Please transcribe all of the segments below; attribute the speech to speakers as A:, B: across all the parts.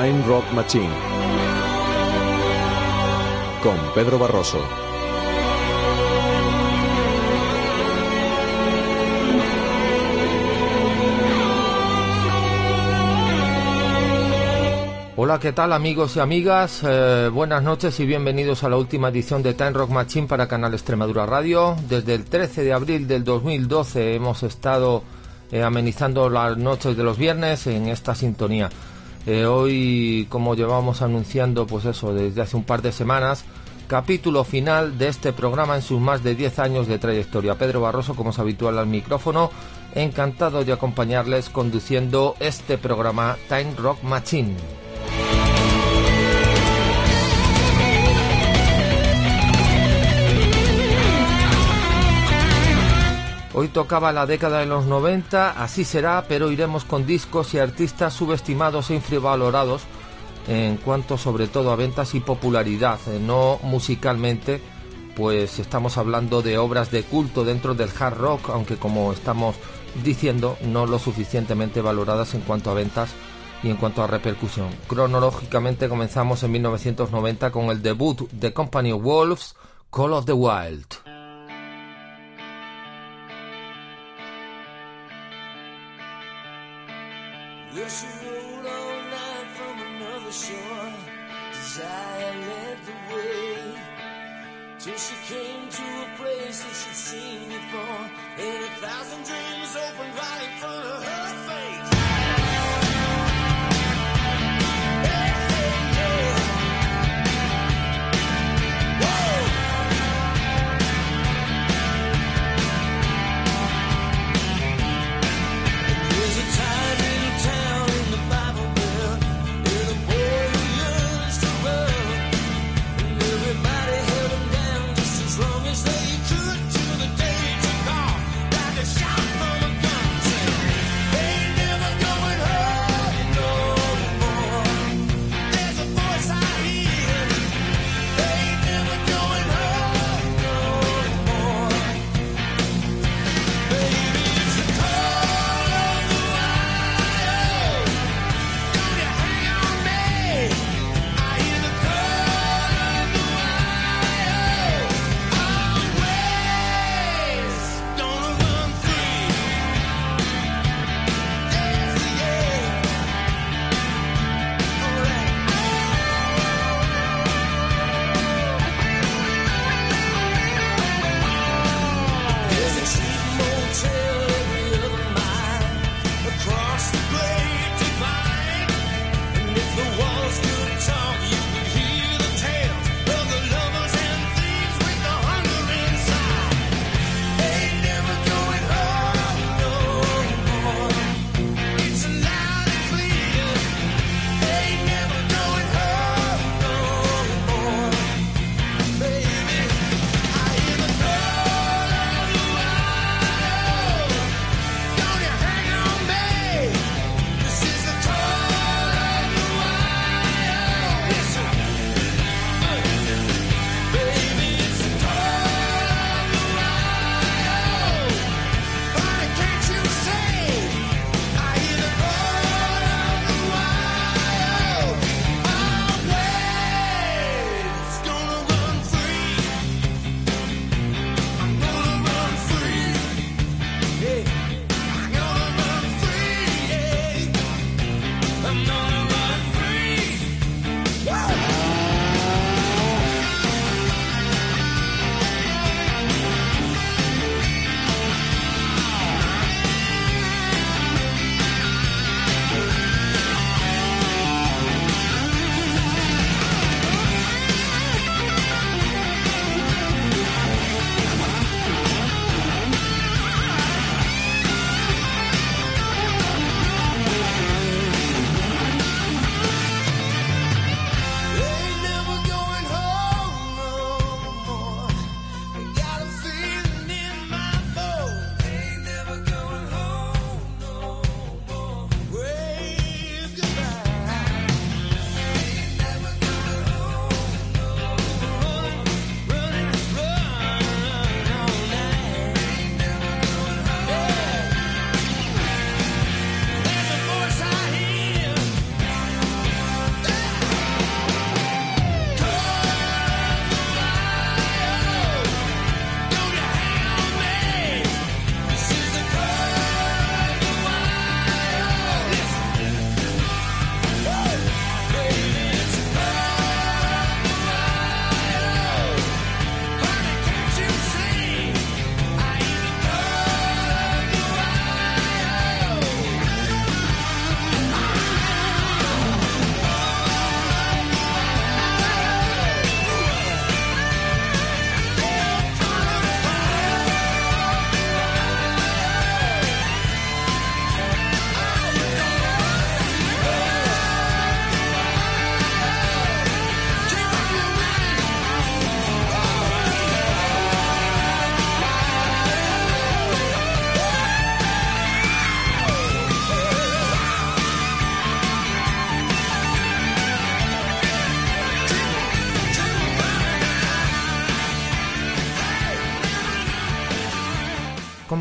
A: Time Rock Machine con Pedro Barroso.
B: Hola, ¿qué tal amigos y amigas? Eh, buenas noches y bienvenidos a la última edición de Time Rock Machine para Canal Extremadura Radio. Desde el 13 de abril del 2012 hemos estado eh, amenizando las noches de los viernes en esta sintonía. Eh, hoy, como llevamos anunciando, pues eso, desde hace un par de semanas, capítulo final de este programa en sus más de 10 años de trayectoria. Pedro Barroso, como es habitual al micrófono, encantado de acompañarles conduciendo este programa Time Rock Machine. Hoy tocaba la década de los 90, así será, pero iremos con discos y artistas subestimados e infravalorados en cuanto sobre todo a ventas y popularidad, eh, no musicalmente, pues estamos hablando de obras de culto dentro del hard rock, aunque como estamos diciendo, no lo suficientemente valoradas en cuanto a ventas y en cuanto a repercusión. Cronológicamente comenzamos en 1990 con el debut de Company Wolves, Call of the Wild. ocean.
C: Desire led the way till she came to a place that she'd seen before, and a thousand dreams opened right in front
B: of her.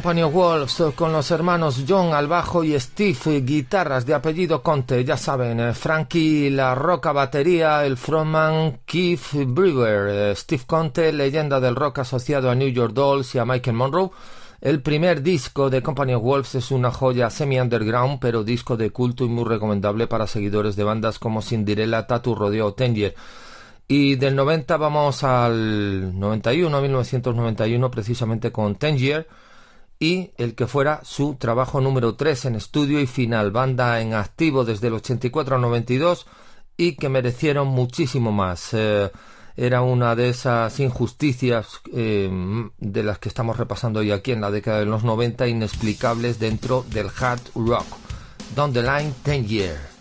B: Company Wolves con los hermanos John al bajo y Steve guitarras de apellido Conte, ya saben, eh, Frankie la roca batería, el frontman Keith Brewer, eh, Steve Conte, leyenda del rock asociado a New York Dolls y a Michael Monroe. El primer disco de Company of Wolves es una joya semi-underground, pero disco de culto y muy recomendable para seguidores de bandas como Cinderella, Tattoo Rodeo o Tangier. Y del 90 vamos al 91, 1991, precisamente con Tangier y el que fuera su trabajo número 3 en estudio y final, banda en activo desde el 84 al 92 y que merecieron muchísimo más. Eh, era una de esas injusticias eh, de las que estamos repasando hoy aquí en la década de los 90, inexplicables dentro del hard rock. Down the line, Tangier.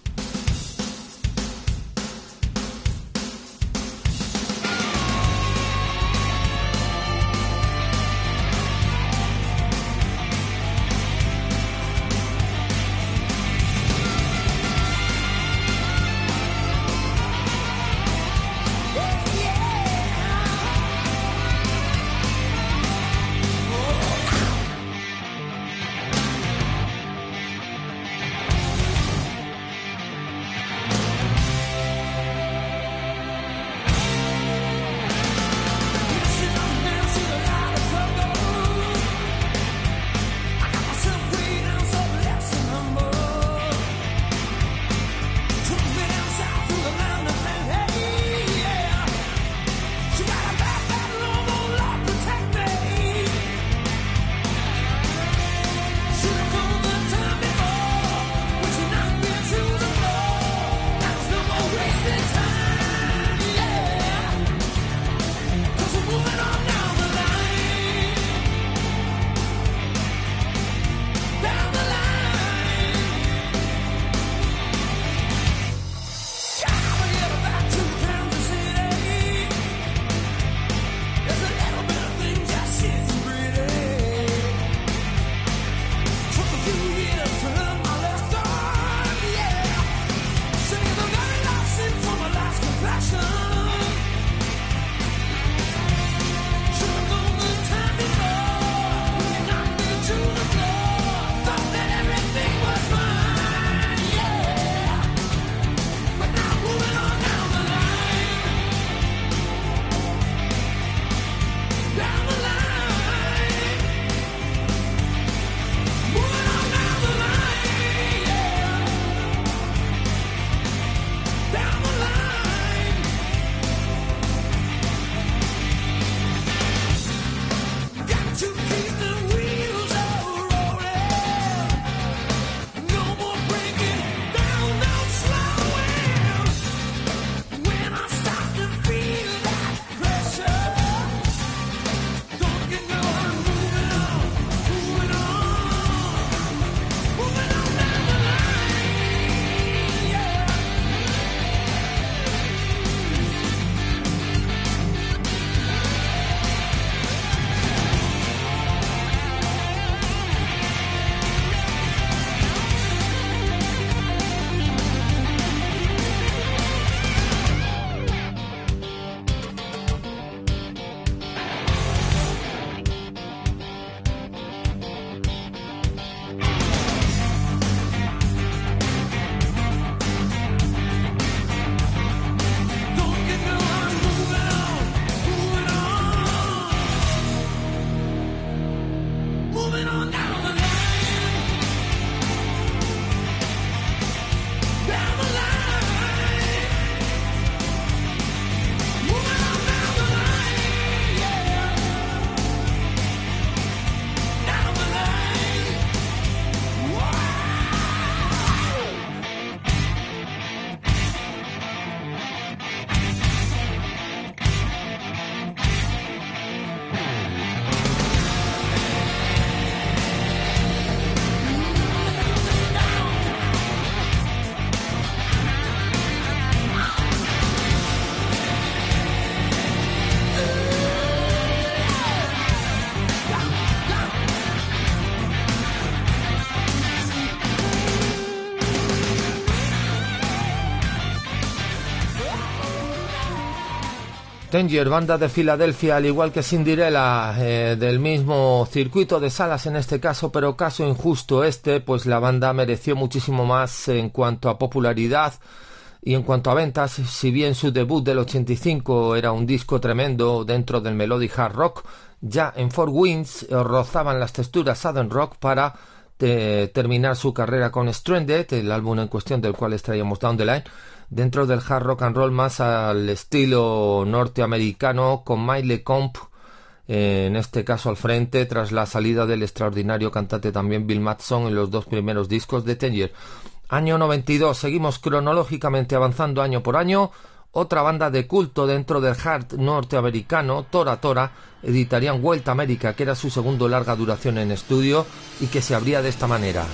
B: Banda de Filadelfia, al igual que Cinderella, eh, del mismo circuito de salas en este caso, pero caso injusto este, pues la banda mereció muchísimo más en cuanto a popularidad y en cuanto a ventas, si bien su debut del 85 era un disco tremendo dentro del melody hard rock, ya en Four Winds rozaban las texturas southern rock para eh, terminar su carrera con Stranded, el álbum en cuestión del cual extraíamos Down the Line, dentro del hard rock and roll más al estilo norteamericano con Miley Comp en este caso al frente tras la salida del extraordinario cantante también Bill Matson en los dos primeros discos de Ten Año 92, seguimos cronológicamente avanzando año por año. Otra banda de culto dentro del hard norteamericano, Tora Tora, editarían Vuelta América, que era su segundo larga duración en estudio y que se abría de esta manera.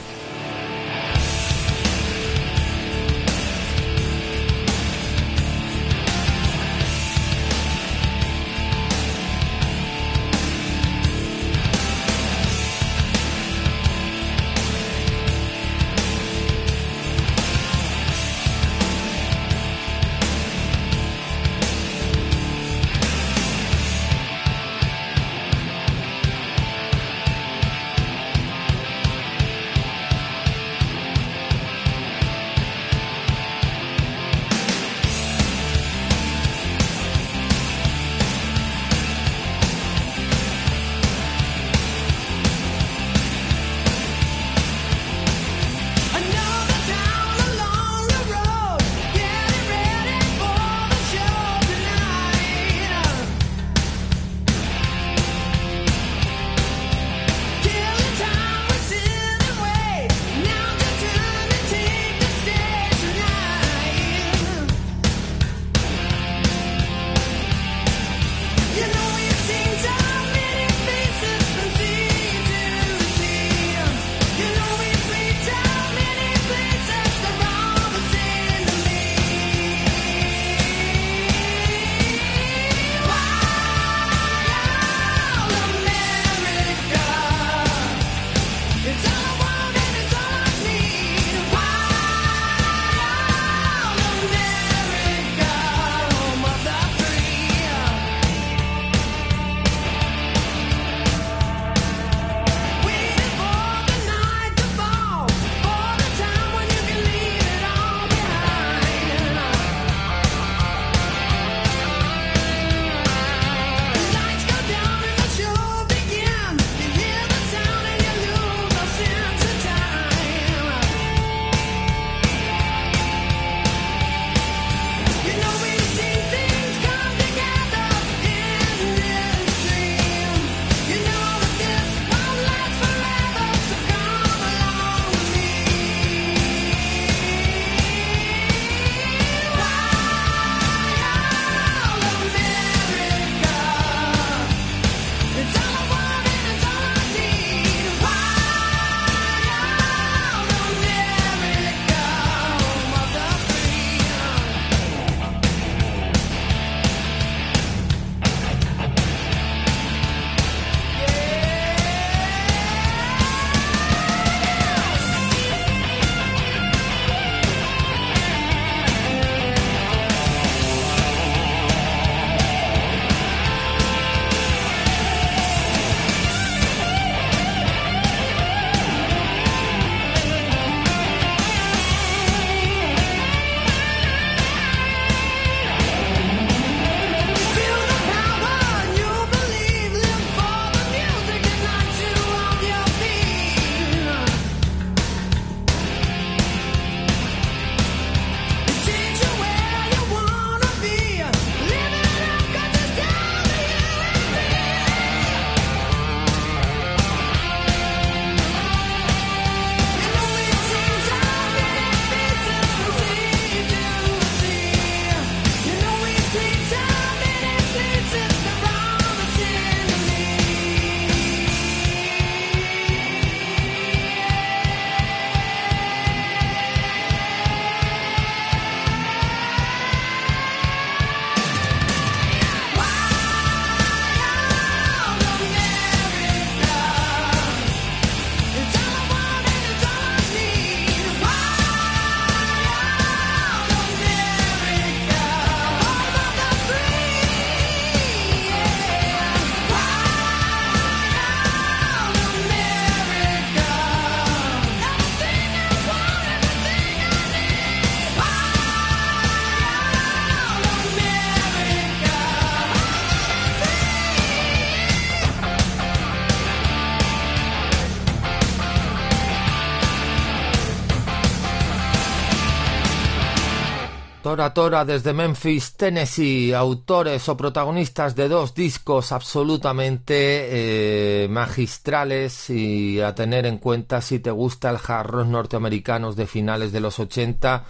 B: Tora desde Memphis, Tennessee, autores o protagonistas de dos discos absolutamente eh, magistrales y a tener en cuenta si te gusta el hard rock norteamericanos de finales de los 80,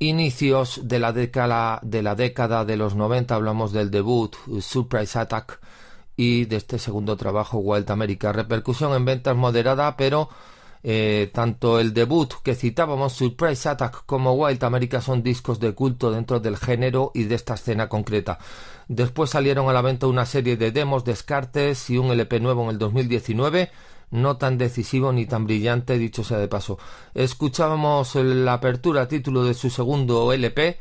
B: inicios de la década de, la década de los 90, hablamos del debut Surprise Attack y de este segundo trabajo Wild America. Repercusión en ventas moderada, pero eh, tanto el debut que citábamos, Surprise Attack, como Wild America son discos de culto dentro del género y de esta escena concreta. Después salieron a la venta una serie de demos, descartes y un LP nuevo en el 2019, no tan decisivo ni tan brillante, dicho sea de paso. Escuchábamos la apertura título de su segundo LP,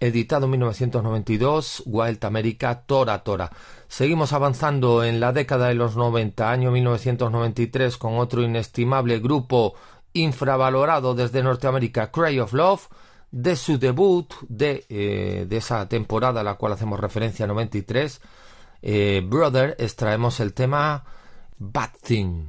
B: editado en 1992, Wild America Tora Tora. Seguimos avanzando en la década de los 90, año 1993, con otro inestimable grupo infravalorado desde Norteamérica, Cry of Love, de su debut de, eh, de esa temporada a la cual hacemos referencia, 93, eh, Brother, extraemos el tema Bad Thing.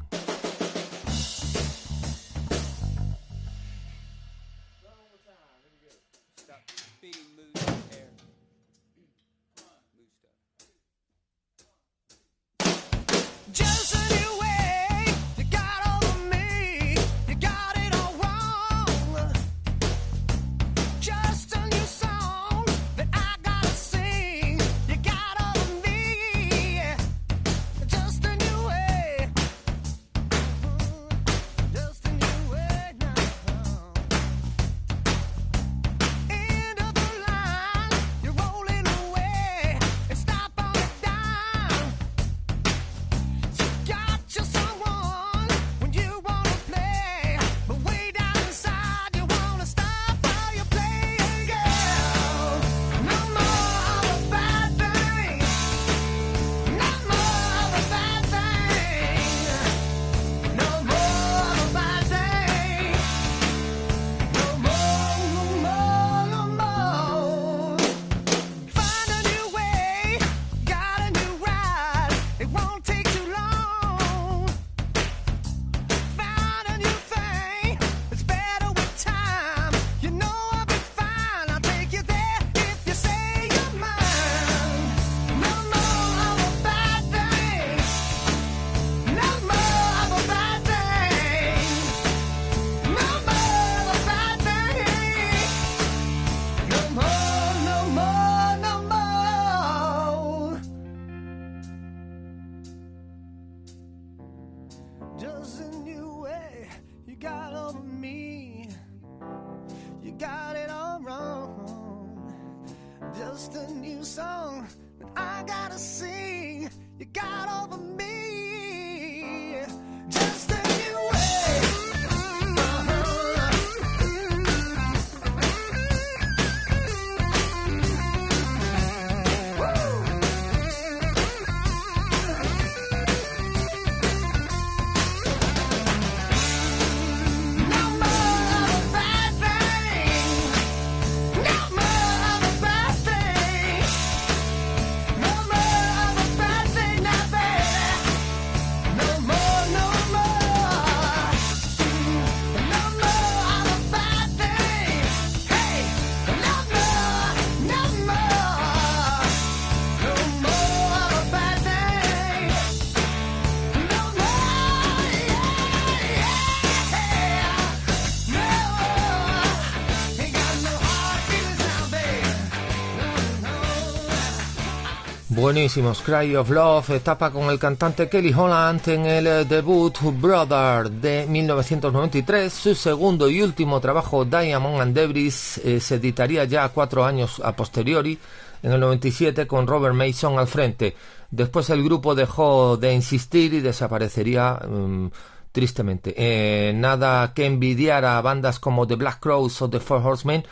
B: Buenísimos, Cry of Love, etapa con el cantante Kelly Holland en el eh, debut Brother de 1993. Su segundo y último trabajo, Diamond and Debris, eh, se editaría ya cuatro años a posteriori, en el 97, con Robert Mason al frente. Después el grupo dejó de insistir y desaparecería mm, tristemente. Eh, nada que envidiar a bandas como The Black Crows o The Four Horsemen,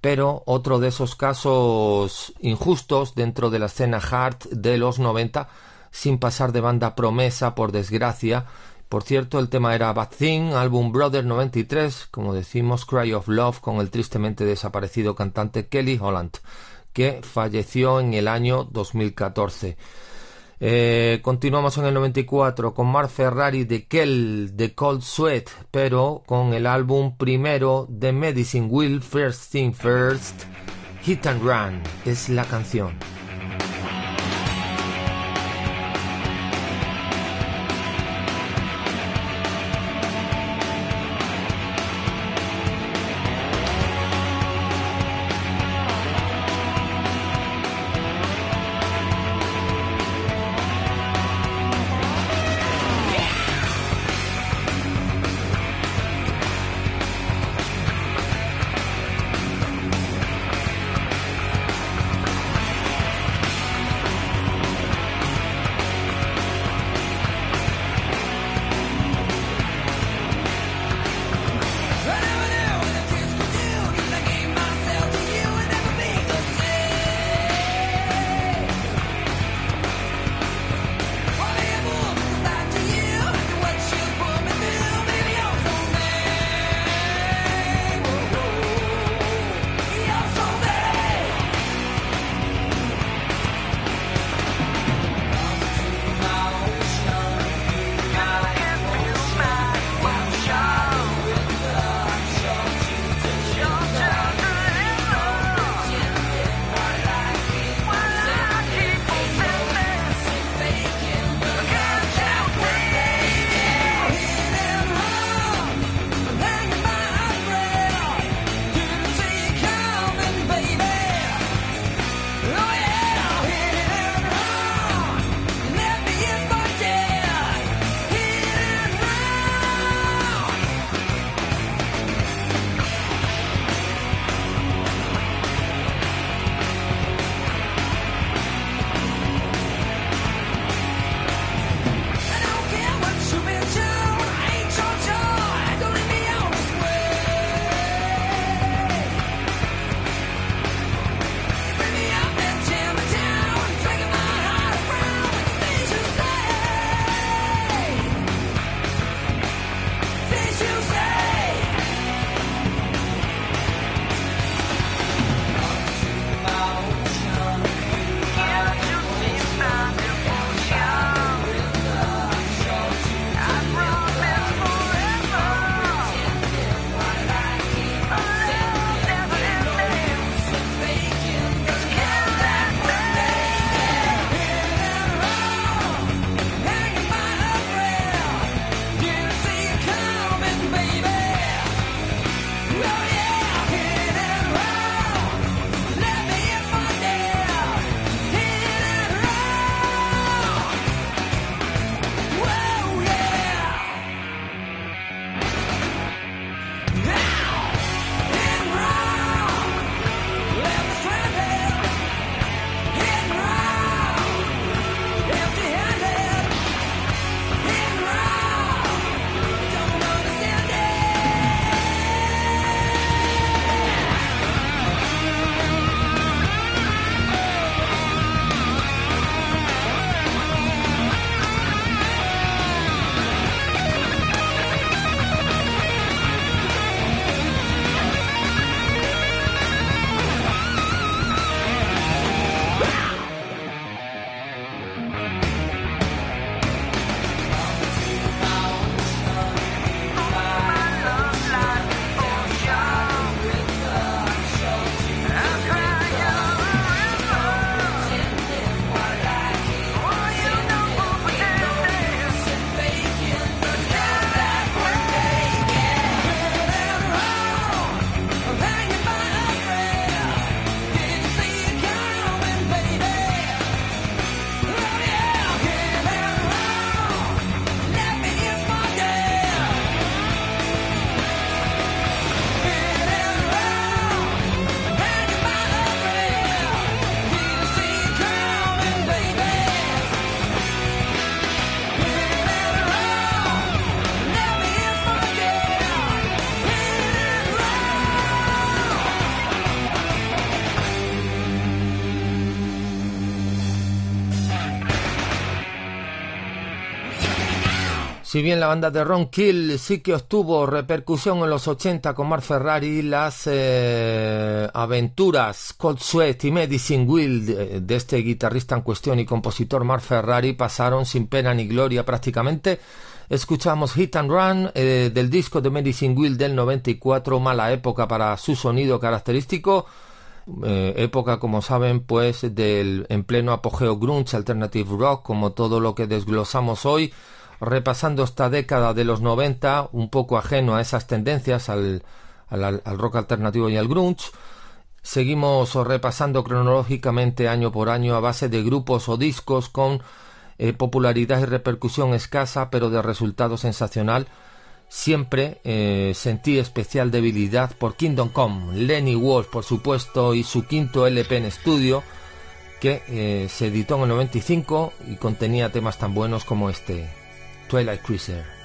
B: pero otro de esos casos injustos dentro de la escena hard de los 90 sin pasar de banda promesa por desgracia. Por cierto, el tema era Bad Thing, álbum Brother 93, como decimos, Cry of Love con el tristemente desaparecido cantante Kelly Holland, que falleció en el año 2014. Eh, continuamos en el 94 con Mark Ferrari de Kell, de Cold Sweat, pero con el álbum primero de Medicine Will First Thing First, Hit and Run es la canción. Si bien la banda de Ron Kill sí que obtuvo repercusión en los 80 con Mark Ferrari, las eh, aventuras Cold Sweat y Medicine Wheel de, este guitarrista en cuestión y compositor Mark Ferrari pasaron sin pena ni gloria prácticamente. Escuchamos Hit and Run eh, del disco de Medicine Wheel del 94, mala época para su sonido característico. Eh, época, como saben, pues del en pleno apogeo grunge, alternative rock, como todo lo que desglosamos hoy repasando esta década de los 90, un poco ajeno a esas tendencias, al, al, rock alternativo y al grunge. Seguimos repasando cronológicamente año por año a base de grupos o discos con eh, popularidad y repercusión escasa, pero de resultado sensacional. Siempre eh, sentí especial debilidad por Kingdom Come, Lenny Walsh, por supuesto, y su quinto LP en estudio, que eh, se editó en el 95 y contenía temas tan buenos como este, Twilight Cruiser.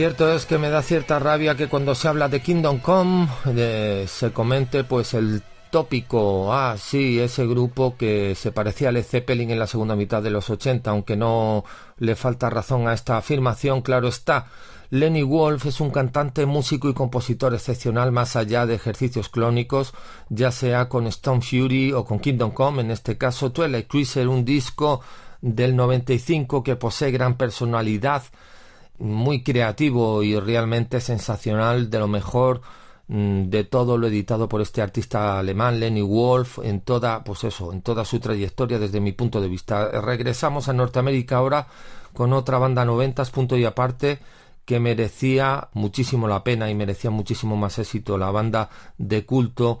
B: Cierto es que me da cierta rabia que cuando se habla de Kingdom Come se comente pues el tópico, ah, sí, ese grupo que se parecía a Led Zeppelin en la segunda mitad de los 80, aunque no le falta razón a esta afirmación, claro está. Lenny Wolf es un cantante, músico y compositor excepcional más allá de ejercicios clónicos, ya sea con Stone Fury o con Kingdom Come, en este caso Twilight Cruiser, un disco del 95 que posee gran personalidad, muy creativo y realmente sensacional, de lo mejor mm, de todo lo editado por este artista alemán Lenny Wolf en toda pues eso en toda su trayectoria desde mi punto de vista. Regresamos a Norteamérica ahora con otra banda noventas punto y aparte que merecía muchísimo la pena y merecía muchísimo más éxito. La banda de culto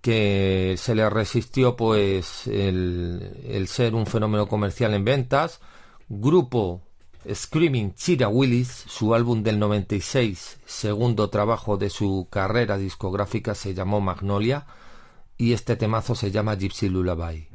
B: que se le resistió pues el, el ser un fenómeno comercial en ventas. Grupo Screaming Chira Willis, su álbum del 96, segundo trabajo de su carrera discográfica, se llamó Magnolia y este temazo se llama Gypsy Lullaby.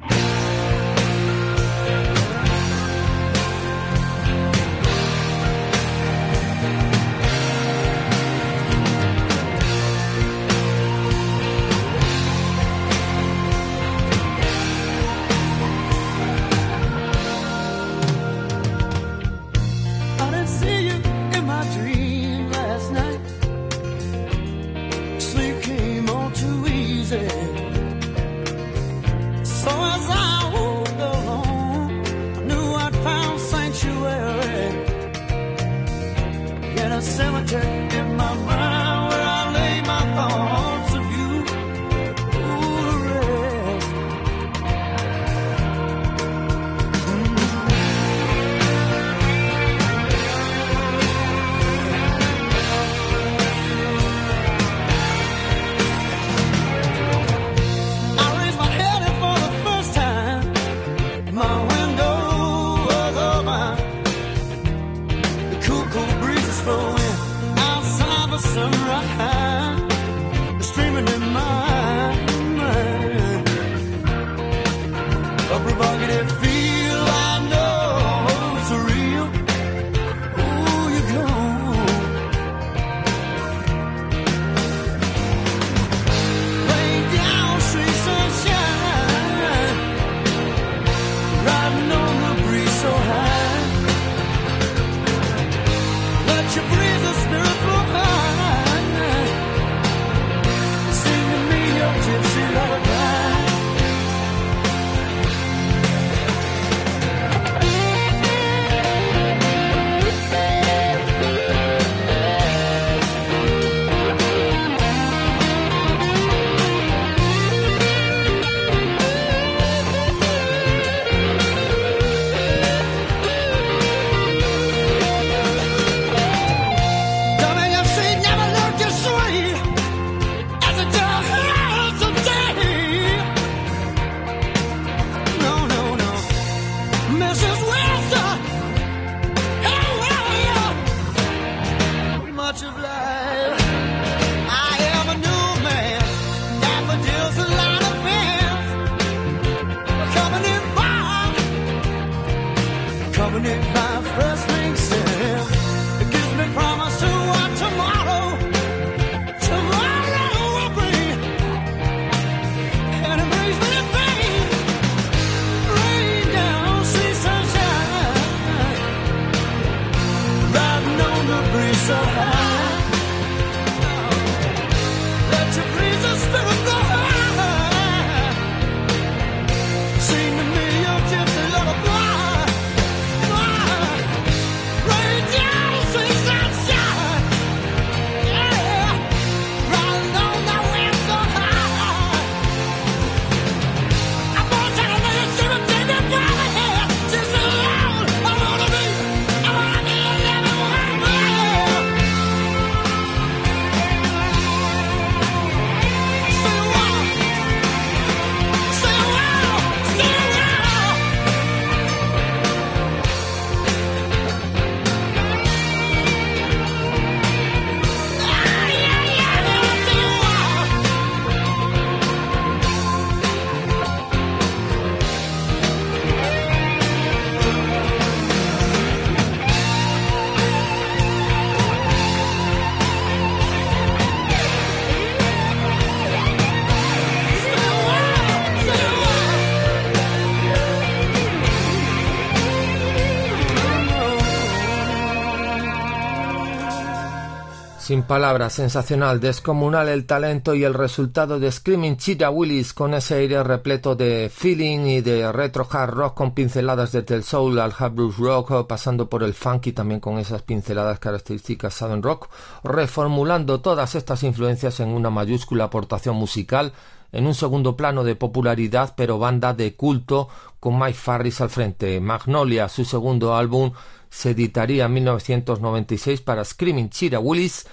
B: Sin palabras, sensacional, descomunal el talento y el resultado de Screaming Cheetah Willis con ese aire repleto de feeling y de retro hard rock con pinceladas desde el soul al hard blues rock, pasando por el funky también con esas pinceladas características southern rock, reformulando todas estas influencias en una mayúscula aportación musical en un segundo plano de popularidad pero banda de culto con Mike Farris al frente. Magnolia, su segundo álbum, se editaría en 1996 para Screaming Cheetah Willis.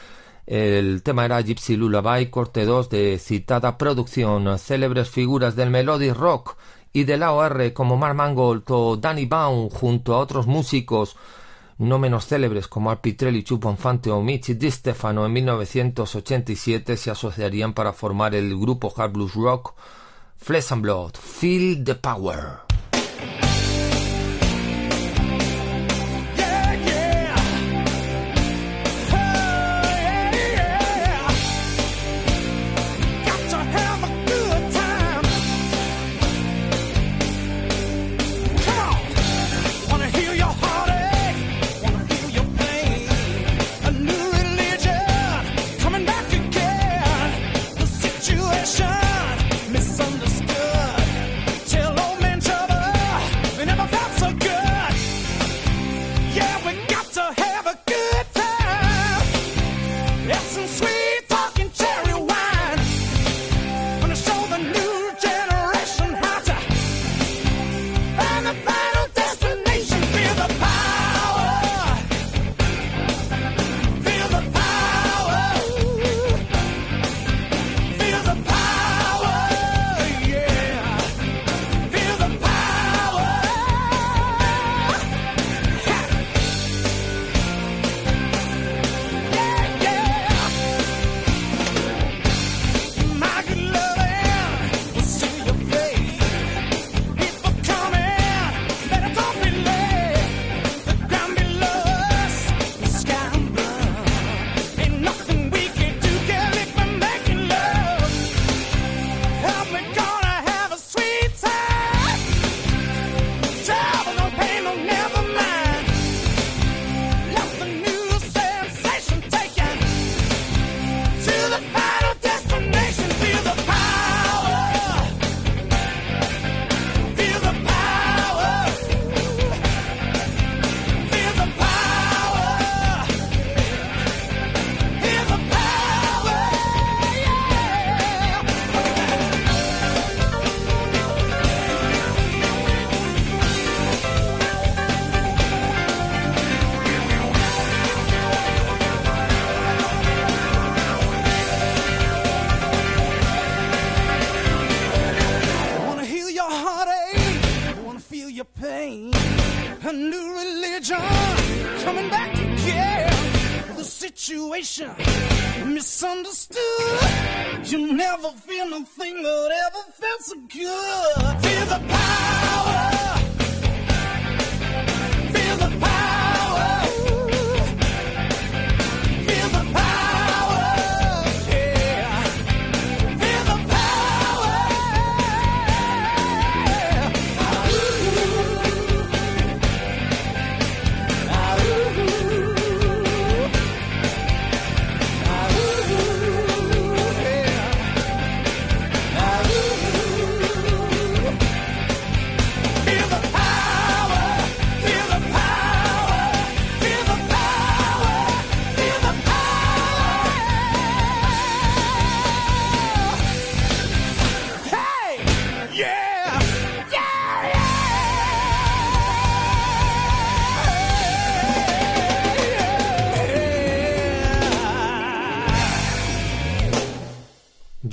B: El tema era Gypsy Lullaby, corte 2 de citada producción. Célebres figuras del melody rock y del AOR como Mark Mangold o Danny Baum junto a otros músicos no menos célebres como Arpitrelli, Chupo Infante o Michi Di Stefano en 1987 se asociarían para formar el grupo hard blues rock Flesh and Blood, Feel the Power. I knew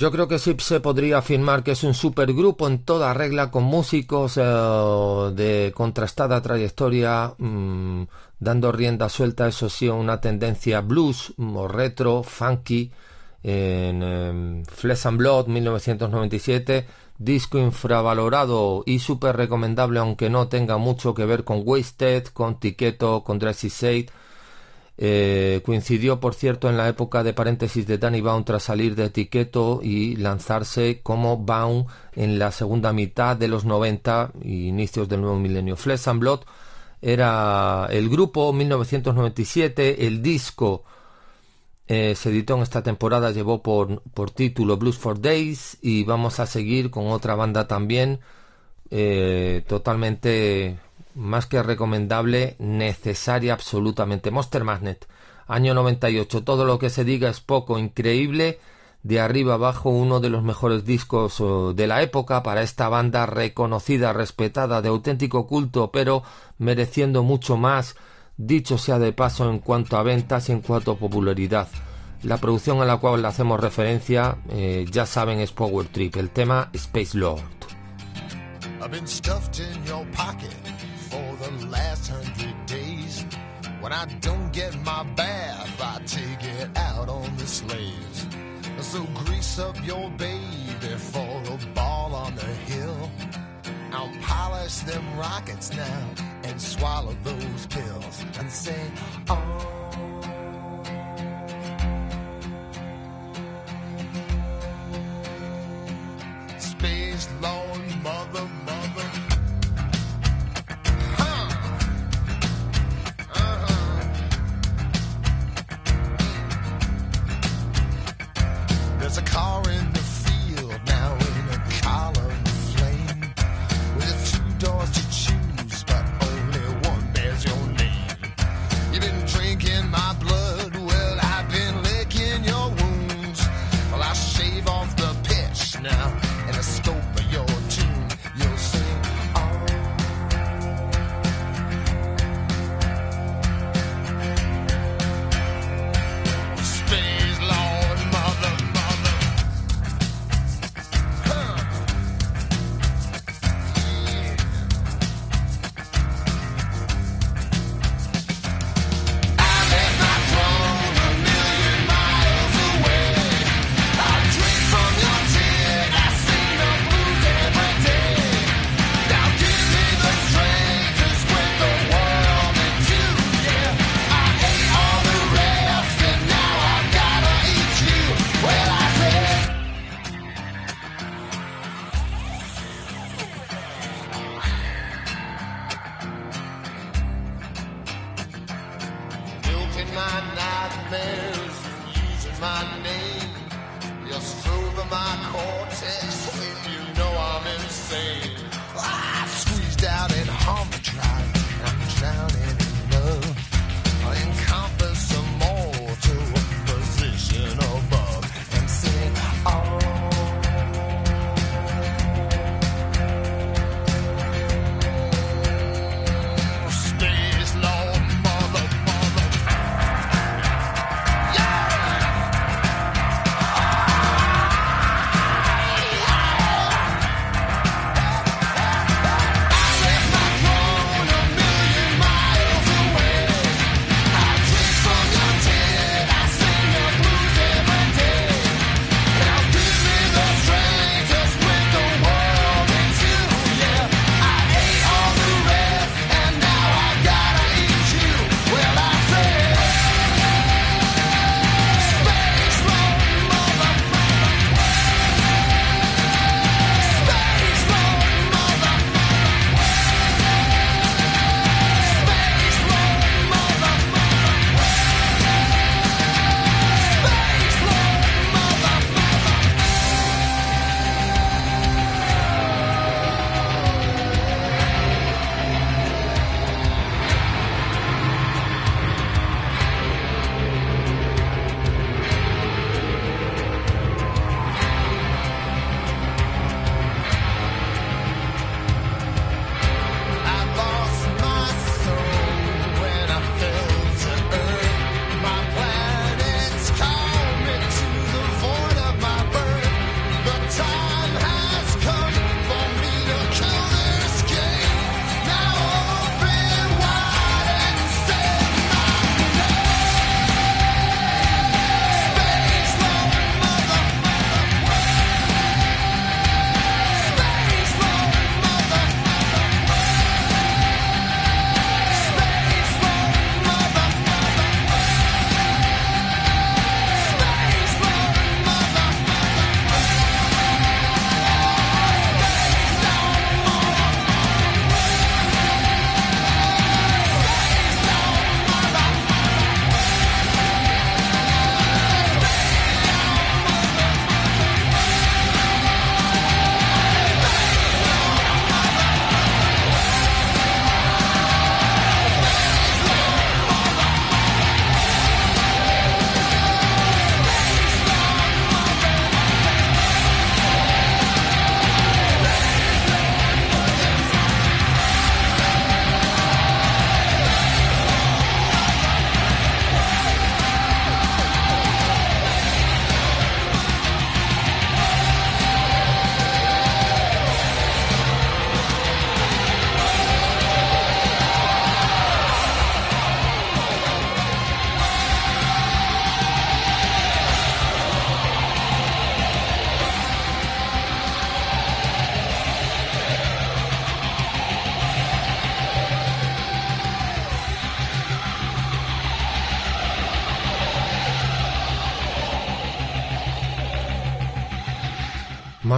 B: Yo creo que sí se podría afirmar que es un supergrupo en toda regla con músicos eh, de contrastada trayectoria, mm, dando rienda suelta, eso sí, una tendencia blues o retro, funky, en em, Flesh and Blood 1997, disco infravalorado y súper recomendable aunque no tenga mucho que ver con Wasted, con Tiqueto, con Dressy Sade eh, coincidió, por cierto, en la época de paréntesis de Danny Baum tras salir de etiqueto y lanzarse como Baum en la segunda mitad de los 90 y inicios del nuevo milenio. Flesh and Blood era el grupo 1997, el disco
C: eh, se editó en esta temporada, llevó por, por, título Blues for Days y vamos a seguir con otra banda también eh, totalmente más que recomendable, necesaria absolutamente. Monster Magnet, año 98, todo lo que se diga es poco, increíble, de arriba abajo uno de los mejores discos de la época para esta banda reconocida, respetada, de auténtico culto, pero mereciendo mucho más Dicho sea de paso en cuanto a ventas y en cuanto a popularidad. La producción a la cual le hacemos referencia, eh, ya saben, es Power Trip, el tema Space Lord. Last hundred days. When I don't get my bath, I take it out on the slaves. So grease up your baby for the ball on the hill. I'll polish them rockets now and swallow those pills and say, oh. Space Lord, mother.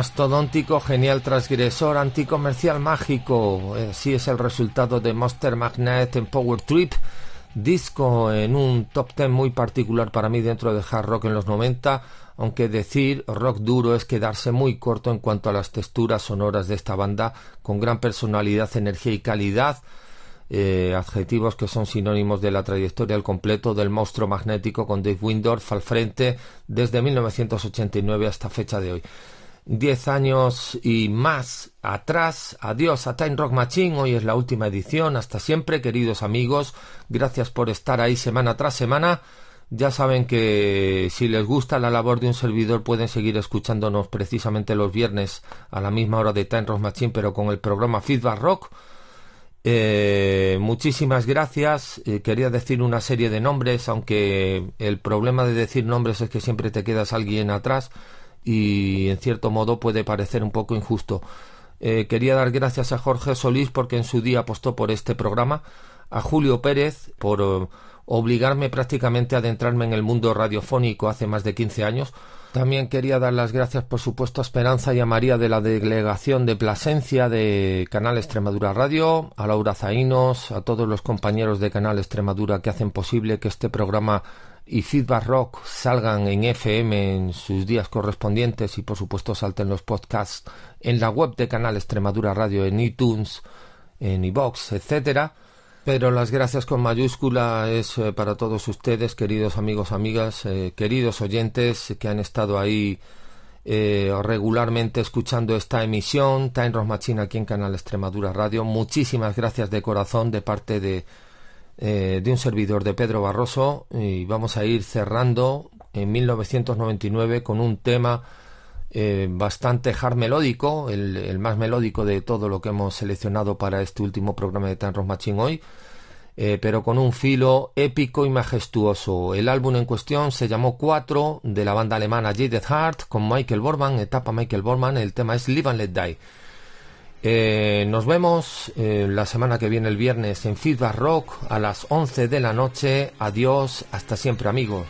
B: Mastodóntico, genial transgresor, anticomercial mágico. Sí es el resultado de Monster Magnet en Power Trip. Disco en un top ten muy particular para mí dentro de hard rock en los 90. Aunque decir rock duro es quedarse muy corto en cuanto a las texturas sonoras de esta banda, con gran personalidad, energía y calidad. Eh, adjetivos que son sinónimos de la trayectoria al completo del monstruo magnético con Dave Windorf al frente desde 1989 hasta fecha de hoy. Diez años y más atrás. Adiós a Time Rock Machine. Hoy es la última edición. Hasta siempre, queridos amigos. Gracias por estar ahí semana tras semana. Ya saben que si les gusta la labor de un servidor pueden seguir escuchándonos precisamente los viernes a la misma hora de Time Rock Machine, pero con el programa Feedback Rock. Eh, muchísimas gracias. Eh, quería decir una serie de nombres, aunque el problema de decir nombres es que siempre te quedas alguien atrás y en cierto modo puede parecer un poco injusto. Eh, quería dar gracias a Jorge Solís porque en su día apostó por este programa, a Julio Pérez por eh, obligarme prácticamente a adentrarme en el mundo radiofónico hace más de 15 años. También quería dar las gracias, por supuesto, a Esperanza y a María de la delegación de Plasencia de Canal Extremadura Radio, a Laura Zainos, a todos los compañeros de Canal Extremadura que hacen posible que este programa y Feedback Rock salgan en FM en sus días correspondientes y por supuesto salten los podcasts en la web de Canal Extremadura Radio, en iTunes, en iBox, etcétera. Pero las gracias con mayúscula es eh, para todos ustedes, queridos amigos, amigas, eh, queridos oyentes que han estado ahí eh, regularmente escuchando esta emisión, Time Rock Machine aquí en Canal Extremadura Radio. Muchísimas gracias de corazón de parte de eh, de un servidor de Pedro Barroso y vamos a ir cerrando en 1999 con un tema eh, bastante hard melódico, el, más melódico de todo lo que hemos seleccionado para este último programa de Tan Machine hoy, eh, pero con un filo épico y majestuoso. El álbum en cuestión se llamó 4 de la banda alemana Jaded Heart con Michael Borman, etapa Michael Borman, el tema es Live and Let Die. Eh, nos vemos eh, la semana que viene el viernes en Feedback Rock a las 11 de la noche. Adiós, hasta siempre amigos.